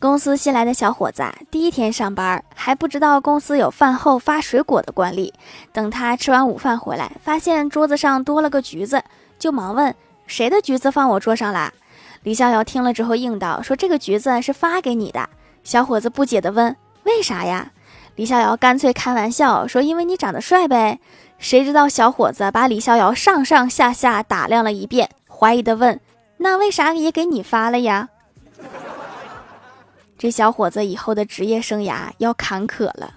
公司新来的小伙子啊，第一天上班还不知道公司有饭后发水果的惯例。等他吃完午饭回来，发现桌子上多了个橘子，就忙问：“谁的橘子放我桌上啦？”李逍遥听了之后应道：“说这个橘子是发给你的。”小伙子不解地问：“为啥呀？”李逍遥干脆开玩笑说：“因为你长得帅呗。”谁知道小伙子把李逍遥上上下下打量了一遍，怀疑地问：“那为啥也给你发了呀？”这小伙子以后的职业生涯要坎坷了。